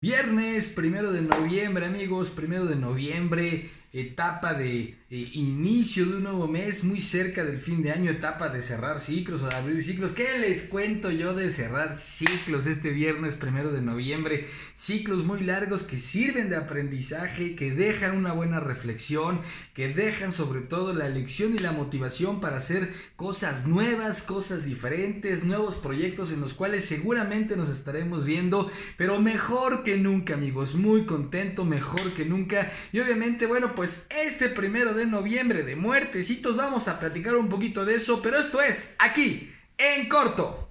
Viernes, primero de noviembre, amigos, primero de noviembre, etapa de eh, inicio de un nuevo mes, muy cerca del fin de año, etapa de cerrar ciclos o de abrir ciclos. ¿Qué les cuento yo de cerrar ciclos este viernes primero de noviembre? Ciclos muy largos que sirven de aprendizaje, que dejan una buena reflexión, que dejan sobre todo la lección y la motivación para hacer cosas nuevas, cosas diferentes, nuevos proyectos en los cuales seguramente nos estaremos viendo, pero mejor que nunca, amigos, muy contento, mejor que nunca. Y obviamente, bueno, pues este primero de noviembre de muertecitos vamos a platicar un poquito de eso, pero esto es aquí, en corto.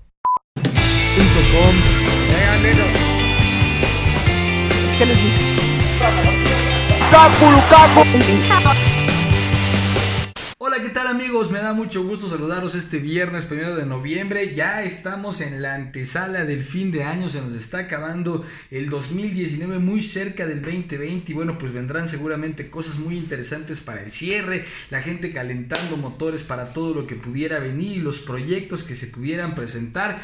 ¿Qué les Hola, ¿qué tal amigos? Me da mucho gusto saludaros este viernes primero de noviembre. Ya estamos en la antesala del fin de año, se nos está acabando el 2019 muy cerca del 2020 y bueno, pues vendrán seguramente cosas muy interesantes para el cierre, la gente calentando motores para todo lo que pudiera venir y los proyectos que se pudieran presentar.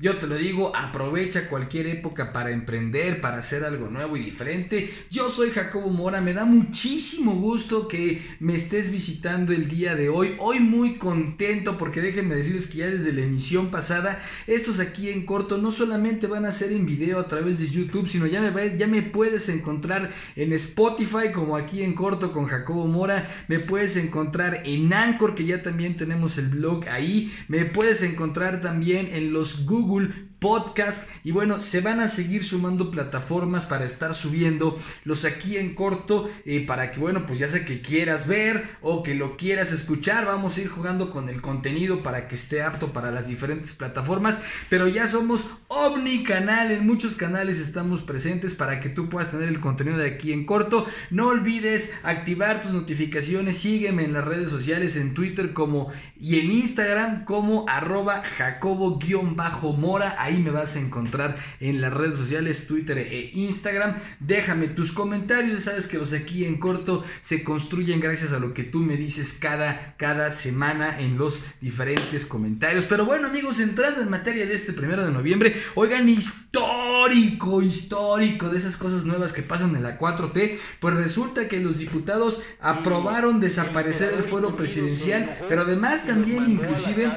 Yo te lo digo, aprovecha cualquier época para emprender, para hacer algo nuevo y diferente. Yo soy Jacobo Mora, me da muchísimo gusto que me estés visitando el día de hoy. Hoy muy contento porque déjenme decirles que ya desde la emisión pasada, estos aquí en corto no solamente van a ser en video a través de YouTube, sino ya me, ya me puedes encontrar en Spotify como aquí en corto con Jacobo Mora. Me puedes encontrar en Anchor que ya también tenemos el blog ahí. Me puedes encontrar también en los Google Google podcast. Y bueno, se van a seguir sumando plataformas para estar subiendo los aquí en corto eh, para que bueno, pues ya sea que quieras ver o que lo quieras escuchar, vamos a ir jugando con el contenido para que esté apto para las diferentes plataformas, pero ya somos omnicanal, en muchos canales estamos presentes para que tú puedas tener el contenido de aquí en corto. No olvides activar tus notificaciones, sígueme en las redes sociales, en Twitter como y en Instagram como arroba jacobo-mora, ahí me vas a encontrar en las redes sociales, Twitter e Instagram. Déjame tus comentarios, sabes que los aquí en corto se construyen gracias a lo que tú me dices cada, cada semana en los diferentes comentarios. Pero bueno amigos, entrando en materia de este primero de noviembre, oigan, histórico, histórico de esas cosas nuevas que pasan en la 4T, pues resulta que los diputados aprobaron desaparecer el fuero presidencial, pero además también inclusive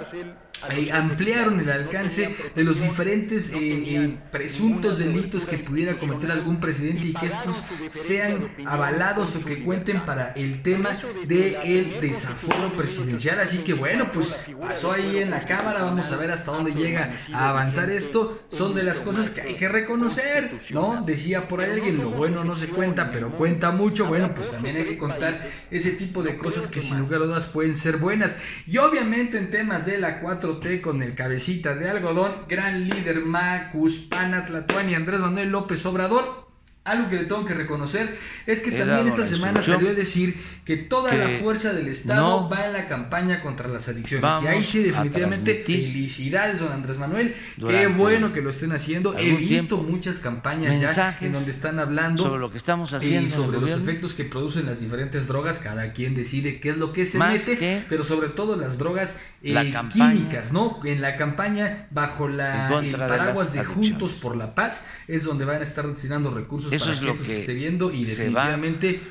eh, ampliaron el alcance de los diferentes eh, eh, presuntos delitos que pudiera cometer algún presidente y que estos sean avalados o que cuenten para el tema del el desaforo presidencial. Así que bueno, pues pasó ahí en la Cámara, vamos a ver hasta dónde llega a avanzar esto. Son de las cosas que hay que reconocer, ¿no? Decía por ahí alguien, lo bueno no se cuenta, pero cuenta mucho. Bueno, pues también hay que contar ese tipo de cosas que sin lugar a dudas pueden ser buenas. Y obviamente en temas de la 4 con el cabecita de algodón, gran líder Macus, Pana, y Andrés Manuel López Obrador algo que le tengo que reconocer es que también esta semana salió a decir que toda la fuerza del Estado va en la campaña contra las adicciones. Y ahí sí, definitivamente, felicidades, don Andrés Manuel. Qué bueno que lo estén haciendo. He visto muchas campañas ya en donde están hablando sobre lo que estamos haciendo. Y sobre los efectos que producen las diferentes drogas. Cada quien decide qué es lo que se mete, pero sobre todo las drogas eh, químicas, ¿no? En la campaña, bajo la, el paraguas de, de Juntos por la Paz, es donde van a estar destinando recursos eso es lo que, se esté viendo y definitivamente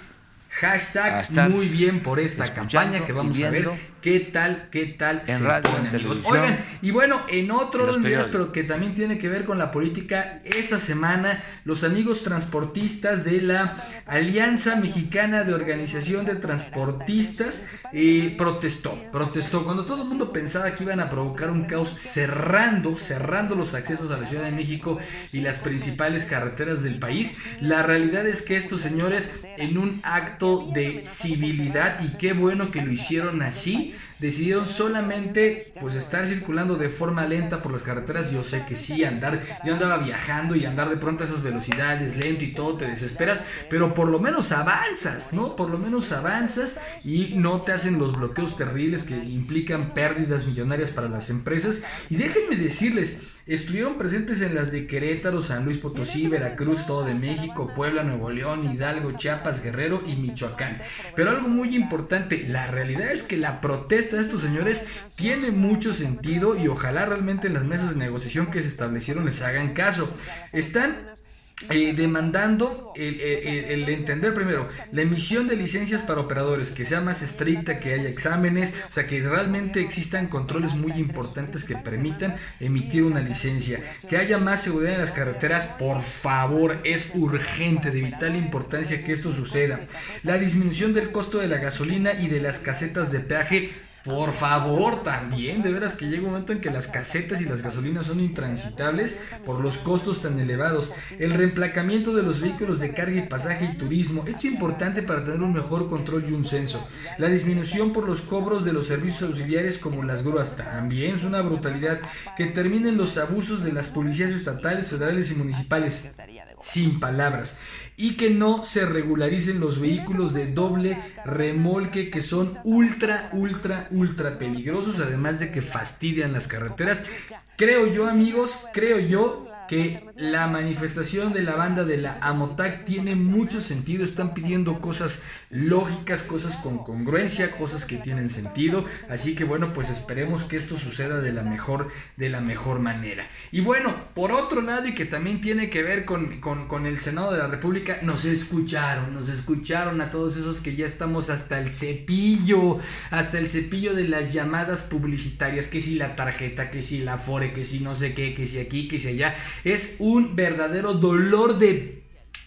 hashtag muy bien por esta campaña que vamos a ver ¿Qué tal, qué tal en radio, amigos? Oigan, y bueno, en otro orden pero que también tiene que ver con la política, esta semana los amigos transportistas de la Alianza Mexicana de Organización de Transportistas eh, protestó, protestó. Cuando todo el mundo pensaba que iban a provocar un caos cerrando, cerrando los accesos a la Ciudad de México y las principales carreteras del país, la realidad es que estos señores en un acto de civilidad y qué bueno que lo hicieron así, decidieron solamente pues estar circulando de forma lenta por las carreteras. Yo sé que sí, andar, yo andaba viajando y andar de pronto a esas velocidades lento y todo, te desesperas, pero por lo menos avanzas, ¿no? Por lo menos avanzas y no te hacen los bloqueos terribles que implican pérdidas millonarias para las empresas. Y déjenme decirles, Estuvieron presentes en las de Querétaro, San Luis Potosí, Veracruz, todo de México, Puebla, Nuevo León, Hidalgo, Chiapas, Guerrero y Michoacán. Pero algo muy importante, la realidad es que la protesta estos señores tiene mucho sentido y ojalá realmente en las mesas de negociación que se establecieron les hagan caso. Están eh, demandando el, el, entender primero la emisión de licencias para operadores, que sea más estricta, que haya exámenes, o sea, que realmente existan controles muy importantes que permitan emitir una licencia, que haya más seguridad en las carreteras, por favor, es urgente, de vital importancia que esto suceda. La disminución del costo de la gasolina y de las casetas de peaje por favor, también, de veras que llega un momento en que las casetas y las gasolinas son intransitables por los costos tan elevados. El reemplacamiento de los vehículos de carga y pasaje y turismo es importante para tener un mejor control y un censo. La disminución por los cobros de los servicios auxiliares como las grúas también es una brutalidad. Que terminen los abusos de las policías estatales, federales y municipales sin palabras. Y que no se regularicen los vehículos de doble remolque que son ultra, ultra, ultra peligrosos, además de que fastidian las carreteras. Creo yo amigos, creo yo que la manifestación de la banda de la Amotac tiene mucho sentido. Están pidiendo cosas lógicas, cosas con congruencia, cosas que tienen sentido. Así que bueno, pues esperemos que esto suceda de la mejor, de la mejor manera. Y bueno, por otro lado, y que también tiene que ver con, con, con el Senado de la República, nos escucharon, nos escucharon a todos esos que ya estamos hasta el cepillo, hasta el cepillo de las llamadas publicitarias, que si la tarjeta, que si la fore, que si no sé qué, que si aquí, que si allá. Es un verdadero dolor de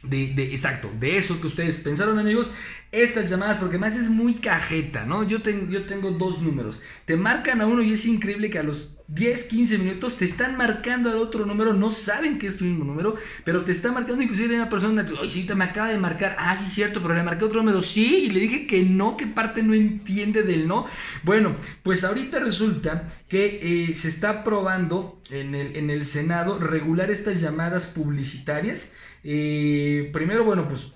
de, exacto, de eso que ustedes pensaron amigos, estas llamadas, porque más es muy cajeta, ¿no? Yo, tengo yo tengo dos números, te marcan a uno y es increíble que a los 10, 15 minutos te están marcando al otro número, no saben que es tu mismo número, pero te está marcando inclusive una persona, oye, sí, te me acaba de marcar, ah, sí, cierto, pero le marqué otro número, sí, y le dije que no, que parte no entiende del no. Bueno, pues ahorita resulta que eh, se está probando en el, en el Senado regular estas llamadas publicitarias, eh, primero, bueno, pues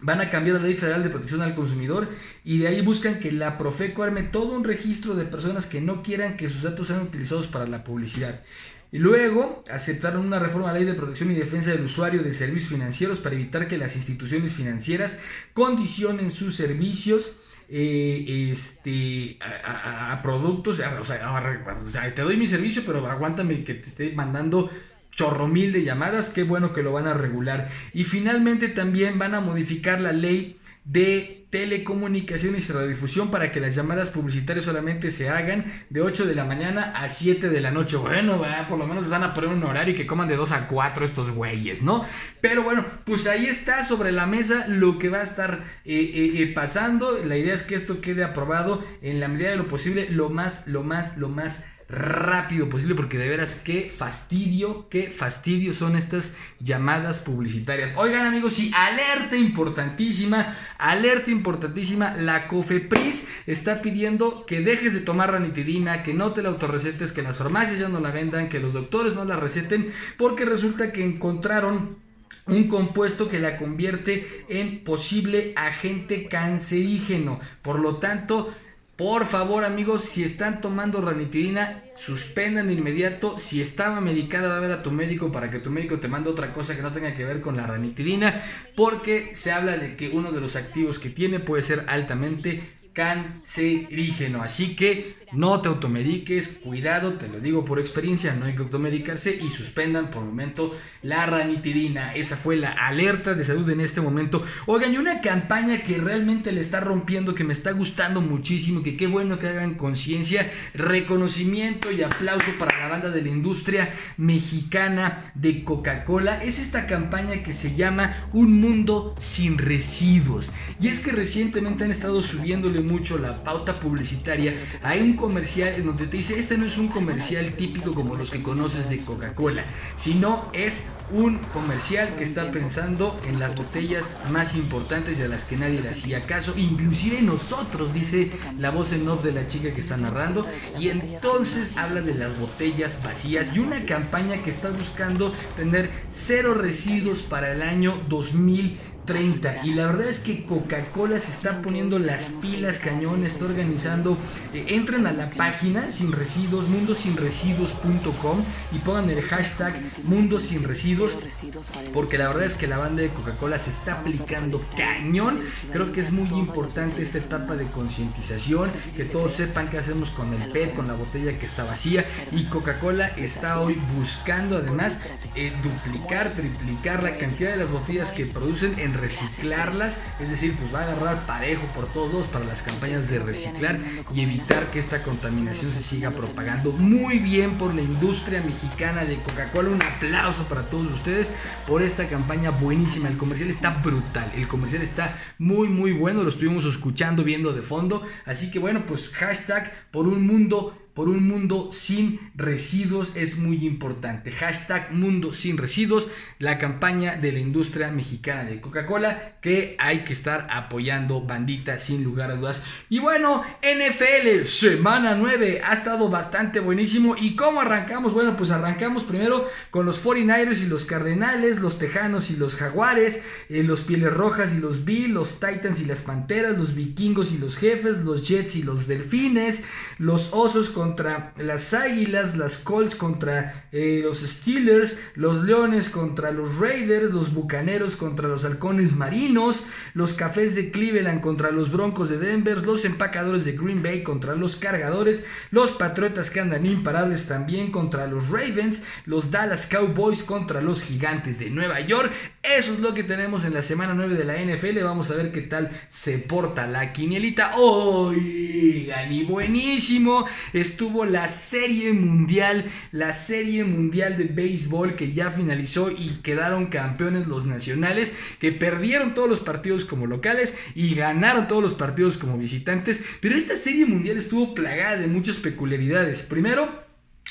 van a cambiar la ley federal de protección al consumidor y de ahí buscan que la Profeco arme todo un registro de personas que no quieran que sus datos sean utilizados para la publicidad. Y luego aceptaron una reforma a la ley de protección y defensa del usuario de servicios financieros para evitar que las instituciones financieras condicionen sus servicios eh, este, a, productos. o sea, te doy mi servicio, pero aguántame que te esté mandando chorro mil de llamadas, qué bueno que lo van a regular. Y finalmente también van a modificar la ley de telecomunicaciones y radiodifusión para que las llamadas publicitarias solamente se hagan de 8 de la mañana a 7 de la noche. Bueno, por lo menos van a poner un horario y que coman de 2 a 4 estos güeyes, ¿no? Pero bueno, pues ahí está sobre la mesa lo que va a estar eh, eh, eh, pasando. La idea es que esto quede aprobado en la medida de lo posible, lo más, lo más, lo más rápido posible porque de veras qué fastidio, qué fastidio son estas llamadas publicitarias. Oigan amigos, sí, alerta importantísima, alerta importantísima, la COFEPRIS está pidiendo que dejes de tomar ranitidina, que no te la autorrecetes, que las farmacias ya no la vendan, que los doctores no la receten, porque resulta que encontraron un compuesto que la convierte en posible agente cancerígeno. Por lo tanto, por favor, amigos, si están tomando ranitidina, suspendan inmediato. Si estaba medicada, va a ver a tu médico para que tu médico te mande otra cosa que no tenga que ver con la ranitidina, porque se habla de que uno de los activos que tiene puede ser altamente cancerígeno. Así que no te automediques, cuidado, te lo digo por experiencia, no hay que automedicarse y suspendan por momento la ranitidina. Esa fue la alerta de salud en este momento. Oigan, y una campaña que realmente le está rompiendo, que me está gustando muchísimo, que qué bueno que hagan conciencia, reconocimiento y aplauso para la banda de la industria mexicana de Coca-Cola. Es esta campaña que se llama Un Mundo sin Residuos. Y es que recientemente han estado subiéndole mucho la pauta publicitaria. Hay un comercial en donde te dice, este no es un comercial típico como los que conoces de Coca-Cola, sino es un comercial que está pensando en las botellas más importantes y a las que nadie le hacía caso, inclusive nosotros, dice la voz en off de la chica que está narrando, y entonces habla de las botellas vacías y una campaña que está buscando tener cero residuos para el año 2000 30 y la verdad es que Coca-Cola se está poniendo las pilas cañón, está organizando, eh, entren a la página sin residuos, mundosinresiduos.com y pongan el hashtag Mundo Sin Residuos porque la verdad es que la banda de Coca-Cola se está aplicando cañón, creo que es muy importante esta etapa de concientización, que todos sepan qué hacemos con el PET, con la botella que está vacía y Coca-Cola está hoy buscando además eh, duplicar, triplicar la cantidad de las botellas que producen en reciclarlas, es decir, pues va a agarrar parejo por todos para las campañas de reciclar y evitar que esta contaminación se siga propagando. Muy bien por la industria mexicana de Coca-Cola, un aplauso para todos ustedes por esta campaña buenísima. El comercial está brutal, el comercial está muy muy bueno, lo estuvimos escuchando, viendo de fondo, así que bueno, pues hashtag por un mundo por un mundo sin residuos es muy importante. Hashtag mundo sin residuos, la campaña de la industria mexicana de Coca-Cola que hay que estar apoyando bandita sin lugar a dudas. Y bueno, NFL, semana 9, ha estado bastante buenísimo. ¿Y cómo arrancamos? Bueno, pues arrancamos primero con los 49ers y los Cardenales, los Tejanos y los Jaguares, eh, los Pieles Rojas y los Bills, los Titans y las Panteras, los Vikingos y los Jefes, los Jets y los Delfines, los Osos con contra las Águilas, las Colts contra eh, los Steelers, los Leones contra los Raiders, los Bucaneros contra los Halcones Marinos, los Cafés de Cleveland contra los Broncos de Denver, los Empacadores de Green Bay contra los Cargadores, los Patriotas que andan imparables también contra los Ravens, los Dallas Cowboys contra los Gigantes de Nueva York. Eso es lo que tenemos en la semana 9 de la NFL. Vamos a ver qué tal se porta la quinielita. Oigan, y buenísimo estuvo la Serie Mundial, la Serie Mundial de Béisbol que ya finalizó y quedaron campeones los nacionales, que perdieron todos los partidos como locales y ganaron todos los partidos como visitantes. Pero esta Serie Mundial estuvo plagada de muchas peculiaridades. Primero,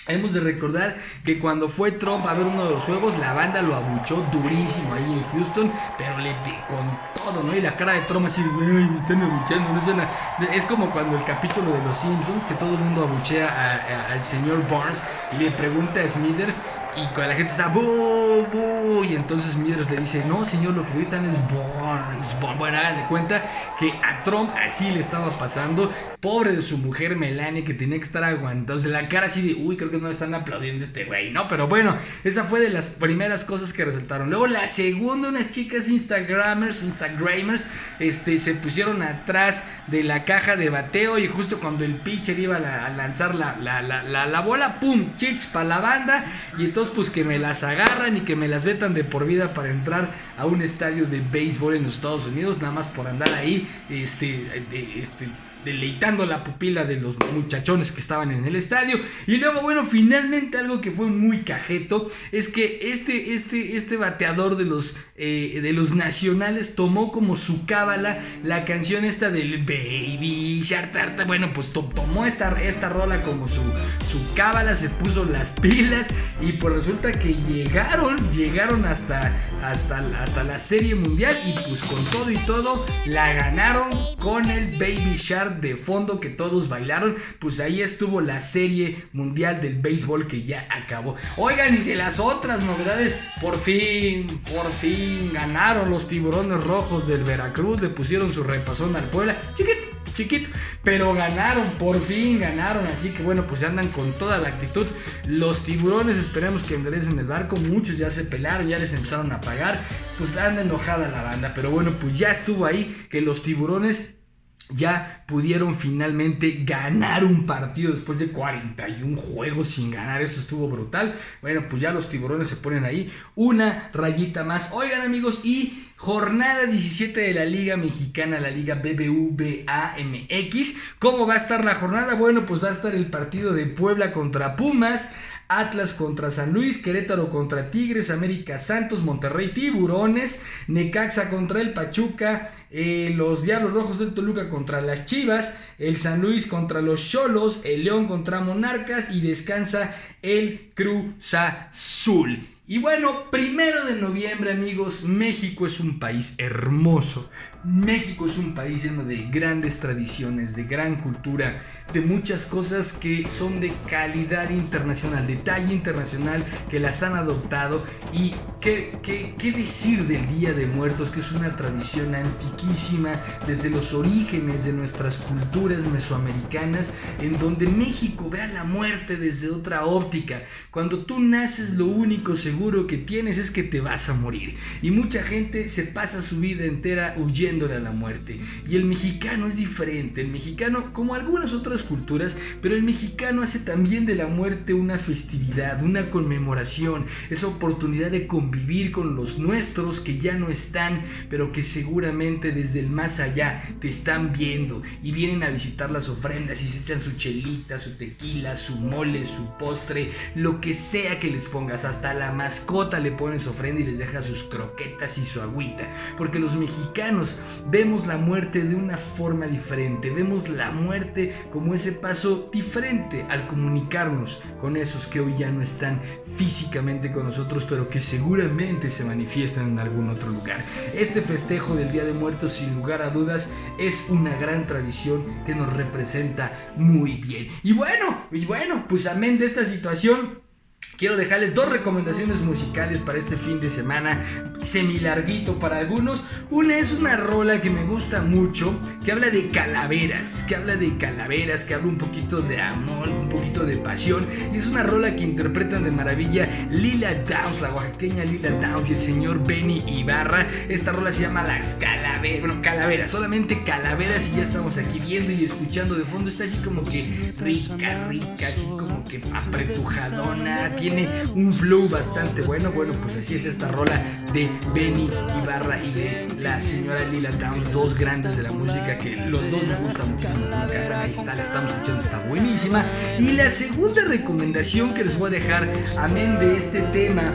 Hemos de recordar que cuando fue Trump a ver uno de los juegos, la banda lo abuchó durísimo ahí en Houston, pero le con Y la cara de así, me están no suena. Es como cuando el capítulo de los Simpsons, que todo el mundo abuchea al señor Barnes y le pregunta a Smithers y cuando la gente está ¡Bu! ¡Bu! Y entonces Smithers le dice, no señor, lo que gritan es Barnes. Bueno, hagan cuenta que a Trump así le estaba pasando. Pobre de su mujer Melania que tenía que estar aguantándose la cara así de, uy, creo que no están aplaudiendo este güey, ¿no? Pero bueno, esa fue de las primeras cosas que resaltaron. Luego la segunda, unas chicas Instagramers, Instagramers, este, se pusieron atrás de la caja de bateo y justo cuando el pitcher iba a, lanzar la, la, la, la, bola, ¡pum! Chits para la banda y entonces pues que me las agarran y que me las vetan de por vida para entrar a un estadio de béisbol en los Estados Unidos, nada más por andar ahí, este, este deleitando la pupila de los muchachones que estaban en el estadio. Y luego, bueno, finalmente algo que fue muy cajeto es que este, este, este bateador de los, eh, de los nacionales tomó como su cábala la canción esta del Baby Shark. Bueno, pues tomó esta, esta rola como su, su cábala, se puso las pilas y pues resulta que llegaron, llegaron hasta, hasta, hasta la serie mundial y pues con todo y todo la ganaron con el Baby Shark de fondo que todos bailaron, pues ahí estuvo la serie mundial del béisbol que ya acabó. Oigan, y de las otras novedades, por fin, por fin ganaron los tiburones rojos del Veracruz, le pusieron su repasón al Puebla. Chiquito, chiquito, pero ganaron, por fin ganaron, así que bueno, pues andan con toda la actitud. Los tiburones esperemos que enderecen el barco, muchos ya se pelaron, ya les empezaron a pagar, pues anda enojada la banda, pero bueno, pues ya estuvo ahí que los tiburones ya pudieron finalmente ganar un partido después de 41 juegos sin ganar. Eso estuvo brutal. Bueno, pues ya los tiburones se ponen ahí una rayita más. Oigan amigos, y jornada 17 de la Liga Mexicana, la Liga BBVA MX. ¿Cómo va a estar la jornada? Bueno, pues va a estar el partido de Puebla contra Pumas. Atlas contra San Luis, Querétaro contra Tigres, América Santos, Monterrey Tiburones, Necaxa contra el Pachuca, eh, los Diablos Rojos del Toluca contra las Chivas, el San Luis contra los Cholos, el León contra Monarcas y descansa el Cruz Azul. Y bueno, primero de noviembre amigos, México es un país hermoso. México es un país lleno de grandes tradiciones, de gran cultura, de muchas cosas que son de calidad internacional, de talla internacional, que las han adoptado. Y qué, qué, qué decir del Día de Muertos, que es una tradición antiquísima desde los orígenes de nuestras culturas mesoamericanas, en donde México ve a la muerte desde otra óptica. Cuando tú naces, lo único seguro que tienes es que te vas a morir. Y mucha gente se pasa su vida entera huyendo a la muerte. Y el mexicano es diferente. El mexicano, como algunas otras culturas, pero el mexicano hace también de la muerte una festividad, una conmemoración, esa oportunidad de convivir con los nuestros que ya no están, pero que seguramente desde el más allá te están viendo y vienen a visitar las ofrendas y se echan su chelita, su tequila, su mole, su postre, lo que sea que les pongas. Hasta la mascota le pones ofrenda y les deja sus croquetas y su agüita. Porque los mexicanos vemos la muerte de una forma diferente, vemos la muerte como ese paso diferente al comunicarnos con esos que hoy ya no están físicamente con nosotros, pero que seguramente se manifiestan en algún otro lugar. Este festejo del Día de Muertos, sin lugar a dudas, es una gran tradición que nos representa muy bien. Y bueno, y bueno, pues amén de esta situación, Quiero dejarles dos recomendaciones musicales para este fin de semana, semi larguito para algunos. Una es una rola que me gusta mucho, que habla de calaveras, que habla de calaveras, que habla un poquito de amor, un poquito de pasión. Y es una rola que interpretan de maravilla Lila Downs, la oaxaqueña Lila Downs y el señor Benny Ibarra. Esta rola se llama Las Calaveras, bueno, calaveras, solamente calaveras y ya estamos aquí viendo y escuchando de fondo. Está así como que rica, rica, así como que apretujadona tiene un flow bastante bueno. Bueno, pues así es esta rola de Benny Ibarra y de la señora Lila Downs, dos grandes de la música que los dos me gustan muchísimo. Me encantan. Ahí está, la estamos escuchando, está buenísima. Y la segunda recomendación que les voy a dejar, amén de este tema.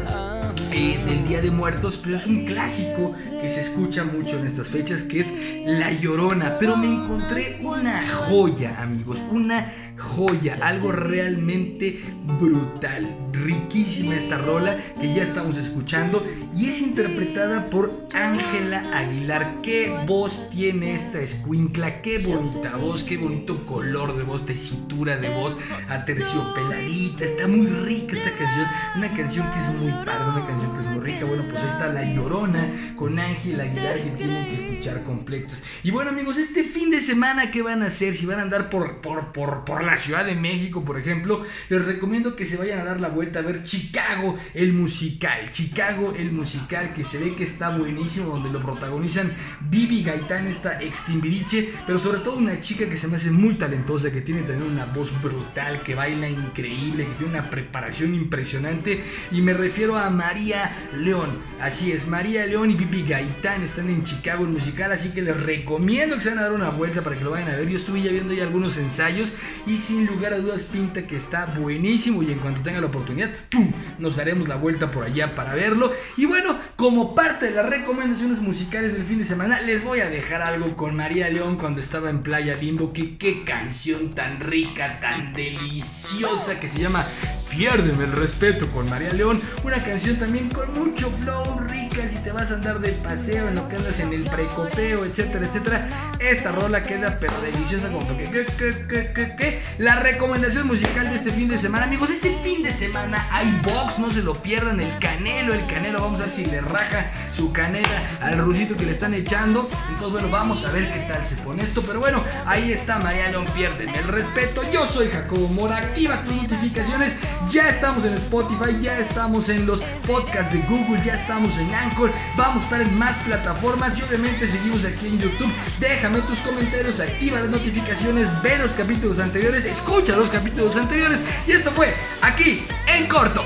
Eh, del Día de Muertos, pero es un clásico que se escucha mucho en estas fechas, que es La Llorona. Pero me encontré una joya, amigos, una joya, algo realmente brutal, riquísima esta rola que ya estamos escuchando y es interpretada por Ángela Aguilar. Qué voz tiene esta escuincla, qué bonita voz, qué bonito color de voz, tesitura de voz, aterciopeladita, está muy rica esta canción, una canción que es muy padre, una canción que es muy rica. Bueno, pues ahí está La Llorona con Ángela Aguilar que tienen que escuchar completos. Y bueno, amigos, este fin de semana, ¿qué van a hacer? Si van a andar por, por, por, por la Ciudad de México, por ejemplo, les recomiendo que se vayan a dar la vuelta a ver Chicago el musical. Chicago el musical que se ve que está buenísimo, donde lo protagonizan Bibi Gaitán, esta extimbiriche, pero sobre todo una chica que se me hace muy talentosa, que tiene también una voz brutal, que baila increíble, que tiene una preparación impresionante. Y me refiero a María León. Así es, María León y Bibi Gaitán están en Chicago el musical, así que les recomiendo que se vayan a dar una vuelta para que lo vayan a ver. Yo estuve ya viendo ya algunos ensayos y sin lugar a dudas pinta que está buenísimo y en cuanto tenga la oportunidad, ¡pum! nos daremos la vuelta por allá para verlo. Y bueno, como parte de las recomendaciones musicales del fin de semana, les voy a dejar algo con María León cuando estaba en Playa Limbo, que qué canción tan rica, tan deliciosa que se llama Piérdeme el respeto con María León, una canción también con mucho flow, rica si te vas a andar de paseo en lo que andas en el precopeo, etcétera, etcétera. Esta rola queda pero deliciosa como que, que, que, que, que. La recomendación musical de este fin de semana, amigos, este fin de semana hay box, no se lo pierdan, el canelo, el canelo, vamos a ver si le raja su canela al rusito que le están echando. Entonces, bueno, vamos a ver qué tal se pone esto, pero bueno, ahí está María León, piérdeme el respeto. Yo soy Jacobo Mora, activa tus notificaciones. Ya estamos en Spotify, ya estamos en los podcasts de Google, ya estamos en Anchor, vamos a estar en más plataformas y obviamente seguimos aquí en YouTube. Déjame tus comentarios, activa las notificaciones, ve los capítulos anteriores, escucha los capítulos anteriores y esto fue aquí en corto.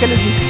¿Qué les dije?